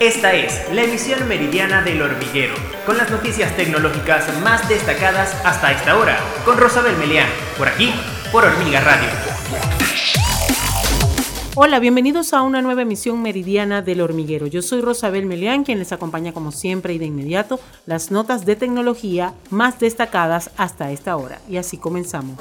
Esta es la emisión meridiana del hormiguero, con las noticias tecnológicas más destacadas hasta esta hora, con Rosabel Melián, por aquí, por Hormiga Radio. Hola, bienvenidos a una nueva emisión meridiana del hormiguero. Yo soy Rosabel Melián, quien les acompaña como siempre y de inmediato las notas de tecnología más destacadas hasta esta hora. Y así comenzamos.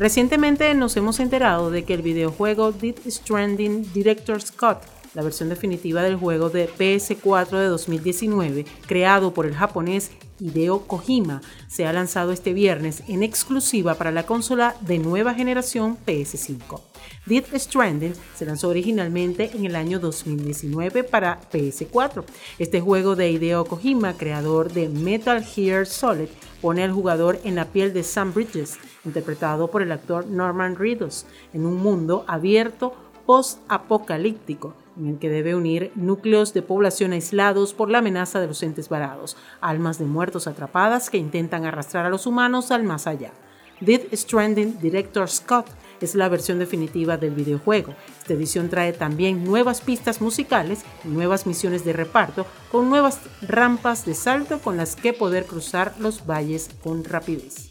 Recientemente nos hemos enterado de que el videojuego Death Stranding Director's Cut la versión definitiva del juego de PS4 de 2019, creado por el japonés Hideo Kojima, se ha lanzado este viernes en exclusiva para la consola de nueva generación PS5. Death Stranding se lanzó originalmente en el año 2019 para PS4. Este juego de Hideo Kojima, creador de Metal Gear Solid, pone al jugador en la piel de Sam Bridges, interpretado por el actor Norman Reedus, en un mundo abierto post-apocalíptico en el que debe unir núcleos de población aislados por la amenaza de los entes varados, almas de muertos atrapadas que intentan arrastrar a los humanos al más allá. Death Stranding Director Scott es la versión definitiva del videojuego. Esta edición trae también nuevas pistas musicales nuevas misiones de reparto con nuevas rampas de salto con las que poder cruzar los valles con rapidez.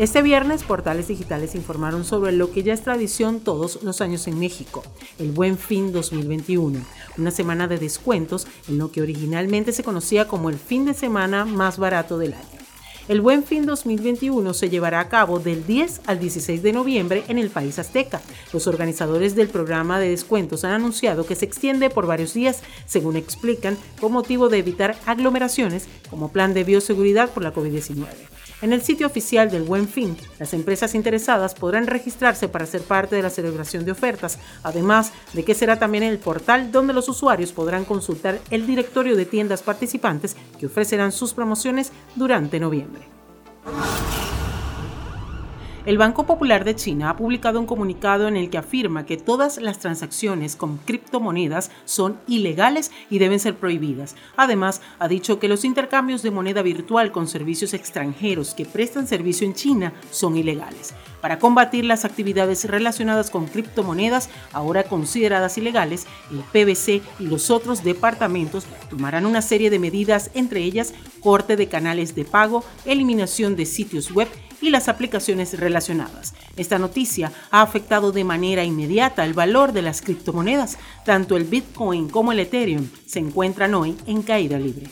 Este viernes, portales digitales informaron sobre lo que ya es tradición todos los años en México, el Buen Fin 2021, una semana de descuentos en lo que originalmente se conocía como el fin de semana más barato del año. El Buen Fin 2021 se llevará a cabo del 10 al 16 de noviembre en el país azteca. Los organizadores del programa de descuentos han anunciado que se extiende por varios días, según explican, con motivo de evitar aglomeraciones como plan de bioseguridad por la COVID-19. En el sitio oficial del Buen Fin, las empresas interesadas podrán registrarse para ser parte de la celebración de ofertas, además de que será también el portal donde los usuarios podrán consultar el directorio de tiendas participantes que ofrecerán sus promociones durante noviembre. El Banco Popular de China ha publicado un comunicado en el que afirma que todas las transacciones con criptomonedas son ilegales y deben ser prohibidas. Además, ha dicho que los intercambios de moneda virtual con servicios extranjeros que prestan servicio en China son ilegales. Para combatir las actividades relacionadas con criptomonedas, ahora consideradas ilegales, el PBC y los otros departamentos tomarán una serie de medidas, entre ellas corte de canales de pago, eliminación de sitios web y las aplicaciones relacionadas. Esta noticia ha afectado de manera inmediata el valor de las criptomonedas. Tanto el Bitcoin como el Ethereum se encuentran hoy en caída libre.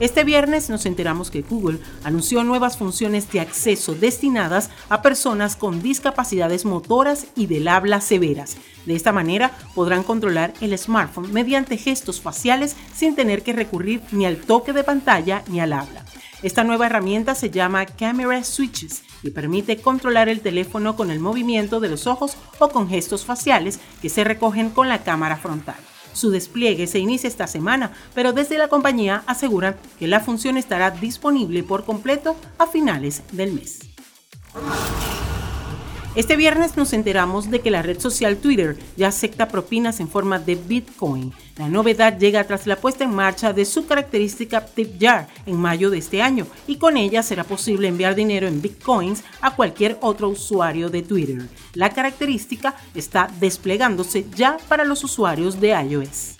Este viernes nos enteramos que Google anunció nuevas funciones de acceso destinadas a personas con discapacidades motoras y del habla severas. De esta manera podrán controlar el smartphone mediante gestos faciales sin tener que recurrir ni al toque de pantalla ni al habla. Esta nueva herramienta se llama Camera Switches y permite controlar el teléfono con el movimiento de los ojos o con gestos faciales que se recogen con la cámara frontal. Su despliegue se inicia esta semana, pero desde la compañía aseguran que la función estará disponible por completo a finales del mes. Este viernes nos enteramos de que la red social Twitter ya acepta propinas en forma de Bitcoin. La novedad llega tras la puesta en marcha de su característica Tip Jar en mayo de este año y con ella será posible enviar dinero en Bitcoins a cualquier otro usuario de Twitter. La característica está desplegándose ya para los usuarios de iOS.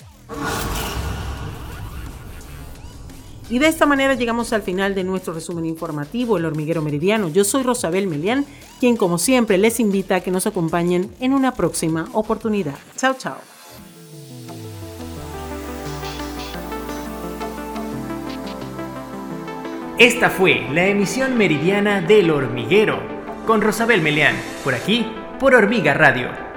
Y de esta manera llegamos al final de nuestro resumen informativo, El Hormiguero Meridiano. Yo soy Rosabel Melián, quien como siempre les invita a que nos acompañen en una próxima oportunidad. Chao, chao. Esta fue la emisión meridiana del Hormiguero, con Rosabel Melián, por aquí, por Hormiga Radio